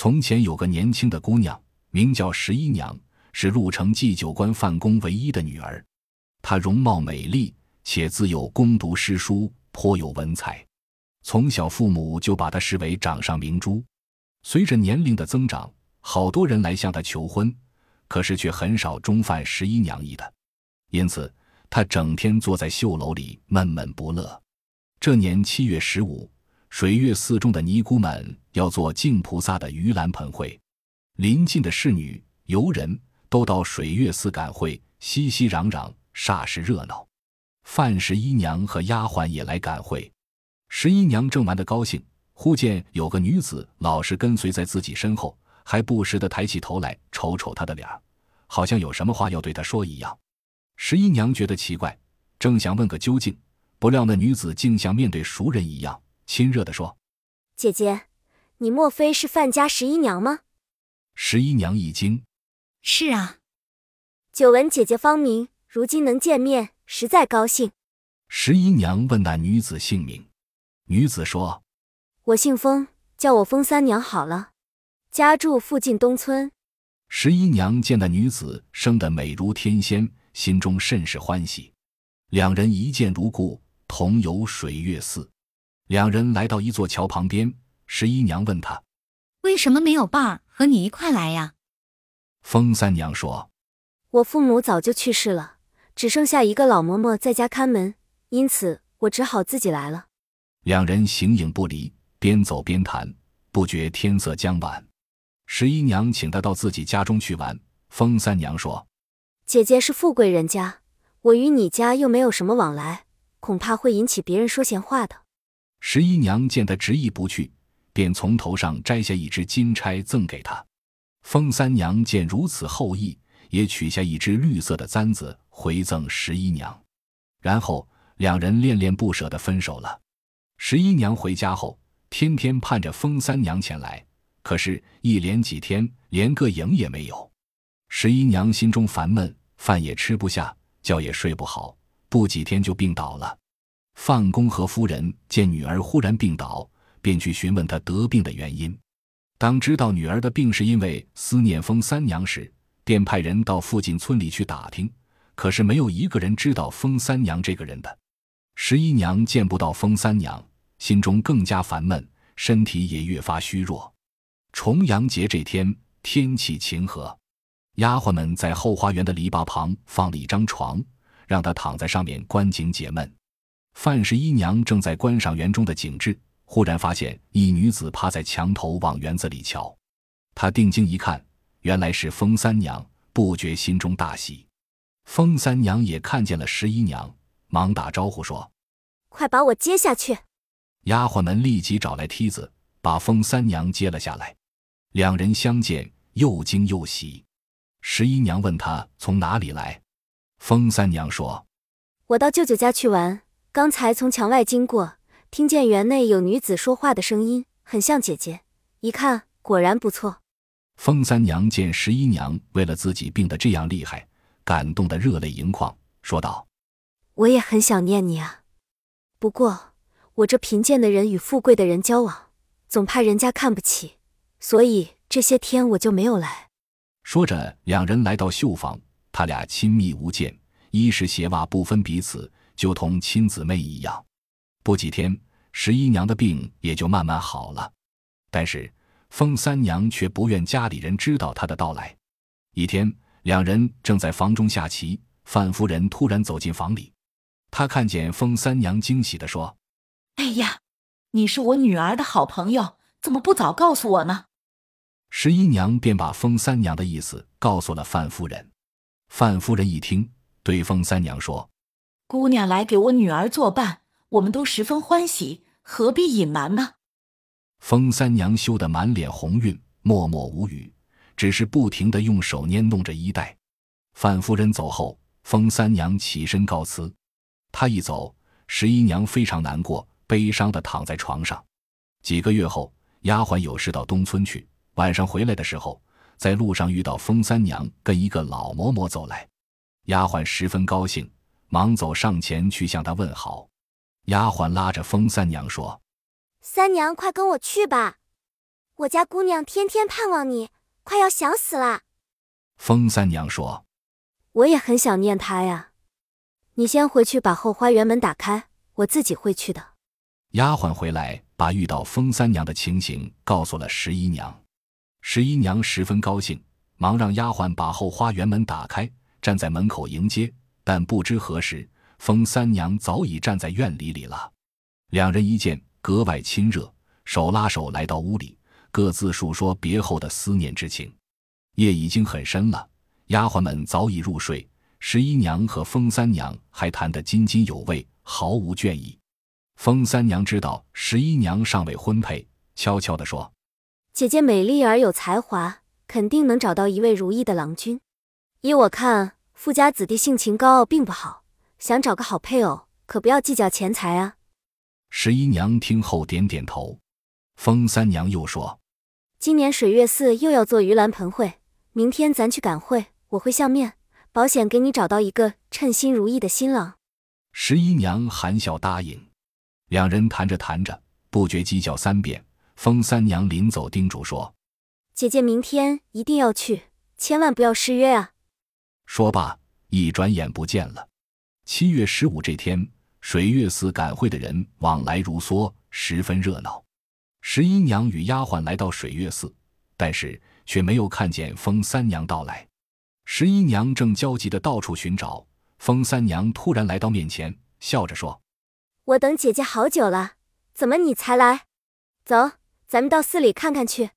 从前有个年轻的姑娘，名叫十一娘，是鹿城祭酒官范公唯一的女儿。她容貌美丽，且自幼攻读诗书，颇有文采。从小父母就把她视为掌上明珠。随着年龄的增长，好多人来向她求婚，可是却很少中犯十一娘意的。因此，她整天坐在绣楼里闷闷不乐。这年七月十五，水月寺中的尼姑们要做净菩萨的盂兰盆会，邻近的侍女、游人都到水月寺赶会，熙熙攘攘，煞是热闹。范十一娘和丫鬟也来赶会。十一娘正玩得高兴，忽见有个女子老是跟随在自己身后，还不时地抬起头来瞅瞅她的脸好像有什么话要对她说一样。十一娘觉得奇怪，正想问个究竟。不料那女子竟像面对熟人一样亲热地说：“姐姐，你莫非是范家十一娘吗？”十一娘一惊：“是啊。”久闻姐姐芳名，如今能见面，实在高兴。十一娘问那女子姓名，女子说：“我姓封，叫我封三娘好了，家住附近东村。”十一娘见那女子生得美如天仙，心中甚是欢喜，两人一见如故。同游水月寺，两人来到一座桥旁边。十一娘问他：“为什么没有伴儿和你一块来呀？”风三娘说：“我父母早就去世了，只剩下一个老嬷嬷在家看门，因此我只好自己来了。”两人形影不离，边走边谈，不觉天色将晚。十一娘请他到自己家中去玩。风三娘说：“姐姐是富贵人家，我与你家又没有什么往来。”恐怕会引起别人说闲话的。十一娘见他执意不去，便从头上摘下一只金钗赠给他。风三娘见如此厚意，也取下一只绿色的簪子回赠十一娘。然后两人恋恋不舍地分手了。十一娘回家后，天天盼着风三娘前来，可是，一连几天连个影也没有。十一娘心中烦闷，饭也吃不下，觉也睡不好。不几天就病倒了。范公和夫人见女儿忽然病倒，便去询问她得病的原因。当知道女儿的病是因为思念风三娘时，便派人到附近村里去打听，可是没有一个人知道风三娘这个人的。十一娘见不到风三娘，心中更加烦闷，身体也越发虚弱。重阳节这天，天气晴和，丫鬟们在后花园的篱笆旁放了一张床。让她躺在上面观景解闷。范十一娘正在观赏园中的景致，忽然发现一女子趴在墙头往园子里瞧。她定睛一看，原来是风三娘，不觉心中大喜。风三娘也看见了十一娘，忙打招呼说：“快把我接下去。”丫鬟们立即找来梯子，把风三娘接了下来。两人相见，又惊又喜。十一娘问她从哪里来。风三娘说：“我到舅舅家去玩，刚才从墙外经过，听见园内有女子说话的声音，很像姐姐。一看，果然不错。”风三娘见十一娘为了自己病得这样厉害，感动得热泪盈眶，说道：“我也很想念你啊，不过我这贫贱的人与富贵的人交往，总怕人家看不起，所以这些天我就没有来。”说着，两人来到绣房。他俩亲密无间，衣食鞋袜不分彼此，就同亲姊妹一样。不几天，十一娘的病也就慢慢好了。但是风三娘却不愿家里人知道她的到来。一天，两人正在房中下棋，范夫人突然走进房里，她看见风三娘，惊喜地说：“哎呀，你是我女儿的好朋友，怎么不早告诉我呢？”十一娘便把风三娘的意思告诉了范夫人。范夫人一听，对风三娘说：“姑娘来给我女儿作伴，我们都十分欢喜，何必隐瞒呢？”风三娘羞得满脸红晕，默默无语，只是不停的用手捏弄着衣带。范夫人走后，风三娘起身告辞。她一走，十一娘非常难过，悲伤的躺在床上。几个月后，丫鬟有事到东村去，晚上回来的时候。在路上遇到风三娘跟一个老嬷嬷走来，丫鬟十分高兴，忙走上前去向她问好。丫鬟拉着风三娘说：“三娘，快跟我去吧，我家姑娘天天盼望你，快要想死了。风三娘说：“我也很想念她呀。你先回去把后花园门打开，我自己会去的。”丫鬟回来，把遇到风三娘的情形告诉了十一娘。十一娘十分高兴，忙让丫鬟把后花园门打开，站在门口迎接。但不知何时，风三娘早已站在院里里了。两人一见，格外亲热，手拉手来到屋里。各自述说别后的思念之情，夜已经很深了，丫鬟们早已入睡，十一娘和风三娘还谈得津津有味，毫无倦意。风三娘知道十一娘尚未婚配，悄悄地说：“姐姐美丽而有才华，肯定能找到一位如意的郎君。依我看，富家子弟性情高傲并不好，想找个好配偶，可不要计较钱财啊。”十一娘听后点点头。风三娘又说。今年水月寺又要做盂兰盆会，明天咱去赶会，我会相面，保险给你找到一个称心如意的新郎。十一娘含笑答应，两人谈着谈着，不觉鸡叫三遍。风三娘临走叮嘱说：“姐姐明天一定要去，千万不要失约啊！”说罢，一转眼不见了。七月十五这天，水月寺赶会的人往来如梭，十分热闹。十一娘与丫鬟来到水月寺，但是却没有看见风三娘到来。十一娘正焦急的到处寻找，风三娘突然来到面前，笑着说：“我等姐姐好久了，怎么你才来？走，咱们到寺里看看去。”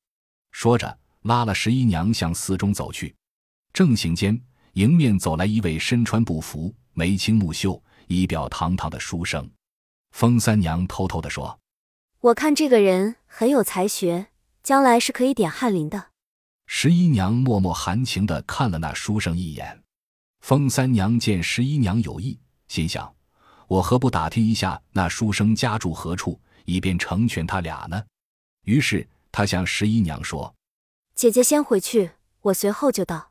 说着，拉了十一娘向寺中走去。正行间，迎面走来一位身穿布服、眉清目秀、仪表堂堂的书生。风三娘偷偷的说。我看这个人很有才学，将来是可以点翰林的。十一娘默默含情的看了那书生一眼。风三娘见十一娘有意，心想：我何不打听一下那书生家住何处，以便成全他俩呢？于是她向十一娘说：“姐姐先回去，我随后就到。”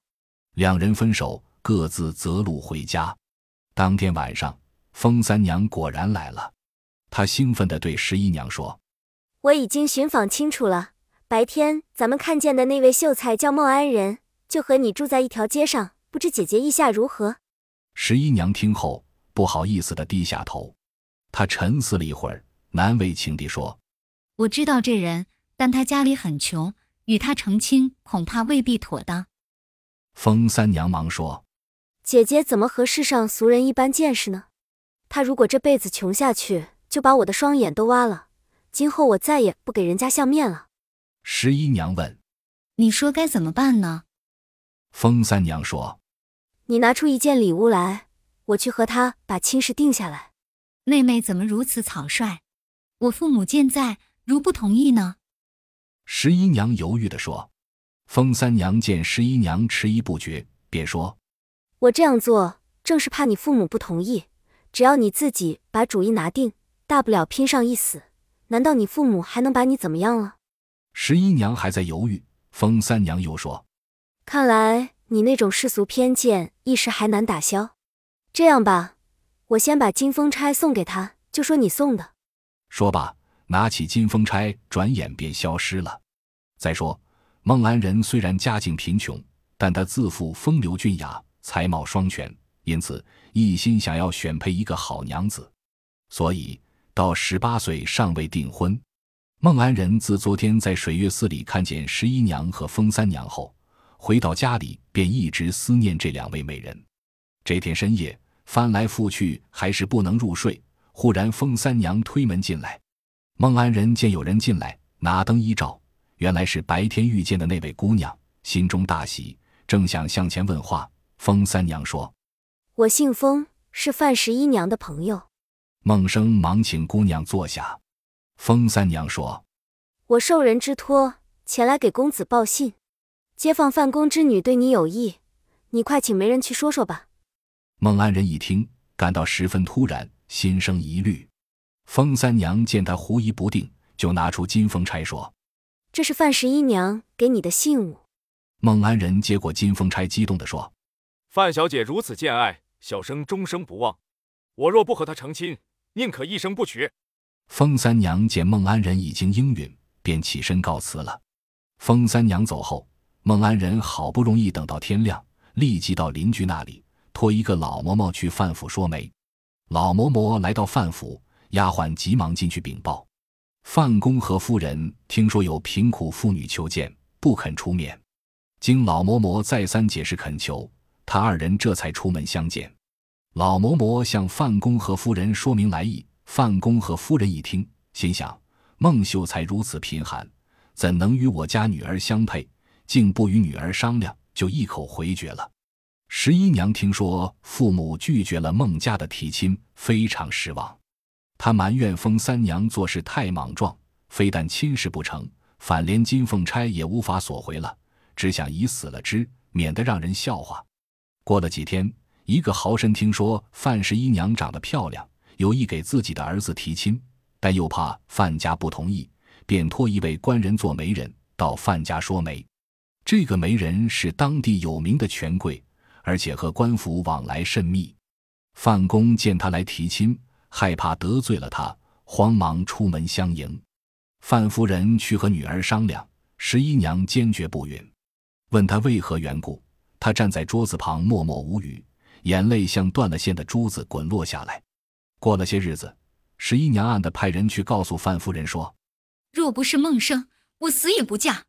两人分手，各自择路回家。当天晚上，风三娘果然来了。她兴奋地对十一娘说：“我已经寻访清楚了，白天咱们看见的那位秀才叫孟安仁，就和你住在一条街上，不知姐姐意下如何？”十一娘听后不好意思地低下头，她沉思了一会儿，难为情地说：“我知道这人，但他家里很穷，与他成亲恐怕未必妥当。”风三娘忙说：“姐姐怎么和世上俗人一般见识呢？他如果这辈子穷下去，就把我的双眼都挖了，今后我再也不给人家相面了。十一娘问：“你说该怎么办呢？”风三娘说：“你拿出一件礼物来，我去和他把亲事定下来。”妹妹怎么如此草率？我父母健在，如不同意呢？十一娘犹豫地说。风三娘见十一娘迟疑不决，便说：“我这样做正是怕你父母不同意。只要你自己把主意拿定。”大不了拼上一死，难道你父母还能把你怎么样了？十一娘还在犹豫，风三娘又说：“看来你那种世俗偏见一时还难打消。这样吧，我先把金风钗送给他，就说你送的。”说罢，拿起金风钗，转眼便消失了。再说，孟安仁虽然家境贫穷，但他自负风流俊雅，才貌双全，因此一心想要选配一个好娘子，所以。到十八岁尚未订婚，孟安仁自昨天在水月寺里看见十一娘和风三娘后，回到家里便一直思念这两位美人。这天深夜翻来覆去还是不能入睡。忽然风三娘推门进来，孟安仁见有人进来，拿灯一照，原来是白天遇见的那位姑娘，心中大喜，正想向前问话，风三娘说：“我姓风，是范十一娘的朋友。”孟生忙请姑娘坐下。风三娘说：“我受人之托前来给公子报信，街坊范公之女对你有意，你快请媒人去说说吧。”孟安人一听，感到十分突然，心生疑虑。风三娘见他狐疑不定，就拿出金凤钗说：“这是范十一娘给你的信物。”孟安仁接过金凤钗，激动地说：“范小姐如此见爱，小生终生不忘。我若不和她成亲。”宁可一生不娶。风三娘见孟安仁已经应允，便起身告辞了。封三娘走后，孟安仁好不容易等到天亮，立即到邻居那里托一个老嬷嬷去范府说媒。老嬷嬷来到范府，丫鬟急忙进去禀报。范公和夫人听说有贫苦妇女求见，不肯出面。经老嬷嬷再三解释恳求，他二人这才出门相见。老嬷嬷向范公和夫人说明来意，范公和夫人一听，心想：孟秀才如此贫寒，怎能与我家女儿相配？竟不与女儿商量，就一口回绝了。十一娘听说父母拒绝了孟家的提亲，非常失望。他埋怨封三娘做事太莽撞，非但亲事不成，反连金凤钗也无法索回了，只想以死了之，免得让人笑话。过了几天。一个豪绅听说范十一娘长得漂亮，有意给自己的儿子提亲，但又怕范家不同意，便托一位官人做媒人到范家说媒。这个媒人是当地有名的权贵，而且和官府往来甚密。范公见他来提亲，害怕得罪了他，慌忙出门相迎。范夫人去和女儿商量，十一娘坚决不允。问她为何缘故，她站在桌子旁默默无语。眼泪像断了线的珠子滚落下来。过了些日子，十一娘暗地派人去告诉范夫人说：“若不是孟生，我死也不嫁。”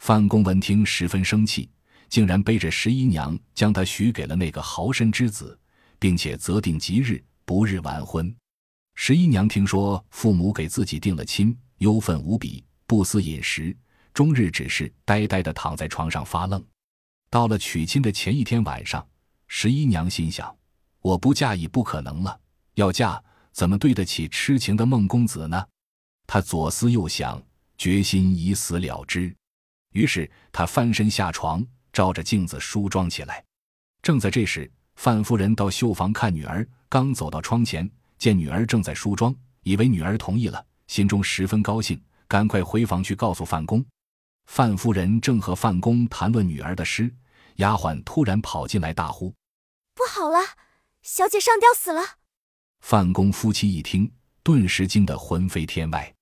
范公闻听十分生气，竟然背着十一娘将她许给了那个豪绅之子，并且择定吉日，不日完婚。十一娘听说父母给自己定了亲，忧愤无比，不思饮食，终日只是呆呆地躺在床上发愣。到了娶亲的前一天晚上。十一娘心想：“我不嫁已不可能了，要嫁怎么对得起痴情的孟公子呢？”她左思右想，决心以死了之。于是她翻身下床，照着镜子梳妆起来。正在这时，范夫人到绣房看女儿，刚走到窗前，见女儿正在梳妆，以为女儿同意了，心中十分高兴，赶快回房去告诉范公。范夫人正和范公谈论女儿的诗。丫鬟突然跑进来，大呼：“不好了，小姐上吊死了！”范公夫妻一听，顿时惊得魂飞天外。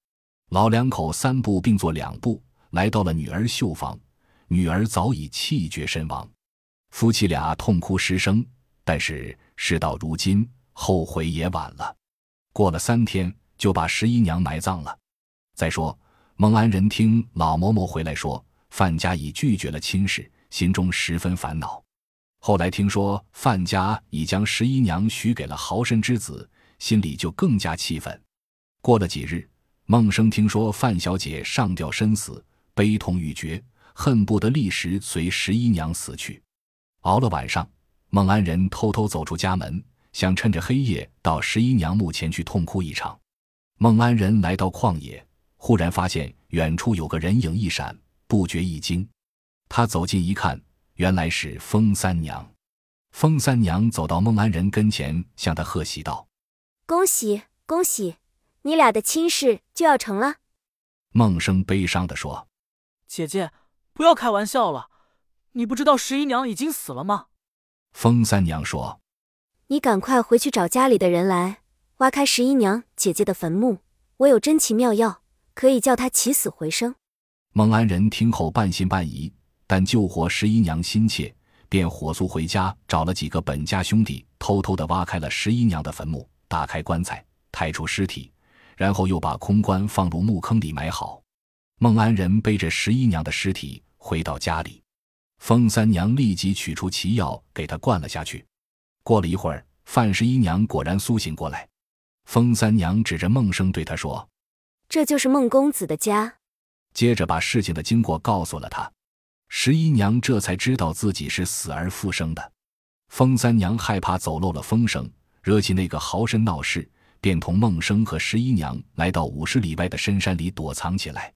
老两口三步并作两步来到了女儿绣房，女儿早已气绝身亡。夫妻俩痛哭失声，但是事到如今，后悔也晚了。过了三天，就把十一娘埋葬了。再说，孟安人听老嬷嬷回来说，范家已拒绝了亲事。心中十分烦恼，后来听说范家已将十一娘许给了豪绅之子，心里就更加气愤。过了几日，孟生听说范小姐上吊身死，悲痛欲绝，恨不得立时随十一娘死去。熬了晚上，孟安仁偷偷走出家门，想趁着黑夜到十一娘墓前去痛哭一场。孟安仁来到旷野，忽然发现远处有个人影一闪，不觉一惊。他走近一看，原来是风三娘。风三娘走到孟安仁跟前，向他贺喜道：“恭喜恭喜，你俩的亲事就要成了。”孟生悲伤地说：“姐姐，不要开玩笑了，你不知道十一娘已经死了吗？”风三娘说：“你赶快回去找家里的人来，挖开十一娘姐姐的坟墓。我有珍奇妙药，可以叫她起死回生。”孟安仁听后半信半疑。但救活十一娘心切，便火速回家找了几个本家兄弟，偷偷的挖开了十一娘的坟墓，打开棺材，抬出尸体，然后又把空棺放入墓坑里埋好。孟安仁背着十一娘的尸体回到家里，风三娘立即取出奇药给他灌了下去。过了一会儿，范十一娘果然苏醒过来。风三娘指着孟生对他说：“这就是孟公子的家。”接着把事情的经过告诉了他。十一娘这才知道自己是死而复生的。风三娘害怕走漏了风声，惹起那个豪绅闹事，便同孟生和十一娘来到五十里外的深山里躲藏起来。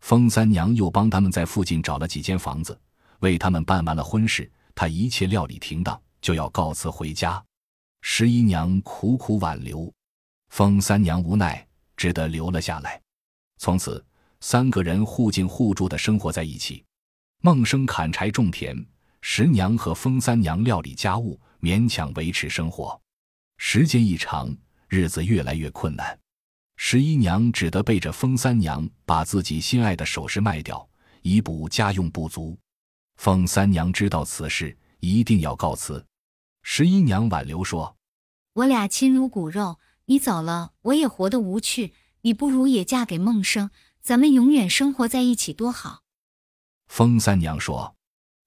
风三娘又帮他们在附近找了几间房子，为他们办完了婚事。她一切料理停当，就要告辞回家。十一娘苦苦挽留，风三娘无奈，只得留了下来。从此，三个人互敬互助的生活在一起。孟生砍柴种田，十娘和风三娘料理家务，勉强维持生活。时间一长，日子越来越困难。十一娘只得背着风三娘把自己心爱的首饰卖掉，以补家用不足。凤三娘知道此事，一定要告辞。十一娘挽留说：“我俩亲如骨肉，你走了，我也活得无趣。你不如也嫁给孟生，咱们永远生活在一起，多好。”风三娘说：“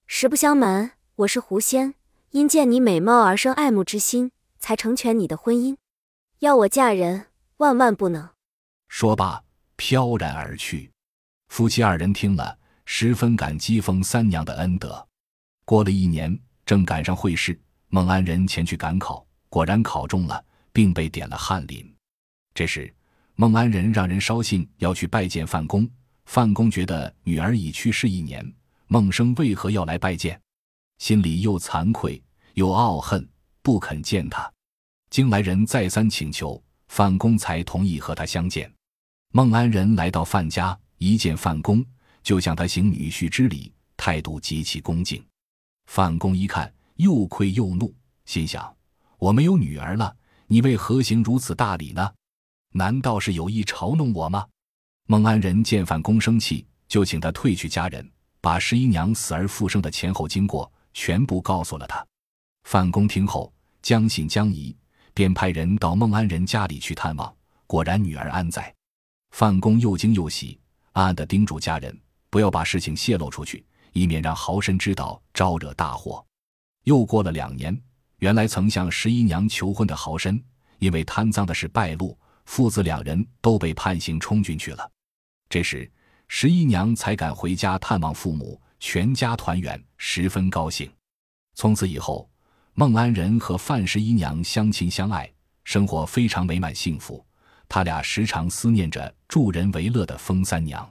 实不相瞒，我是狐仙，因见你美貌而生爱慕之心，才成全你的婚姻。要我嫁人，万万不能。”说罢，飘然而去。夫妻二人听了，十分感激风三娘的恩德。过了一年，正赶上会试，孟安仁前去赶考，果然考中了，并被点了翰林。这时，孟安仁让人捎信要去拜见范公。范公觉得女儿已去世一年，孟生为何要来拜见？心里又惭愧又懊恨，不肯见他。经来人再三请求，范公才同意和他相见。孟安仁来到范家，一见范公，就向他行女婿之礼，态度极其恭敬。范公一看，又愧又怒，心想：我没有女儿了，你为何行如此大礼呢？难道是有意嘲弄我吗？孟安仁见范公生气，就请他退去家人，把十一娘死而复生的前后经过全部告诉了他。范公听后将信将疑，便派人到孟安仁家里去探望，果然女儿安在。范公又惊又喜，暗暗地叮嘱家人不要把事情泄露出去，以免让豪绅知道，招惹大祸。又过了两年，原来曾向十一娘求婚的豪绅，因为贪赃的事败露，父子两人都被判刑充军去了。这时，十一娘才敢回家探望父母，全家团圆，十分高兴。从此以后，孟安仁和范十一娘相亲相爱，生活非常美满幸福。他俩时常思念着助人为乐的风三娘。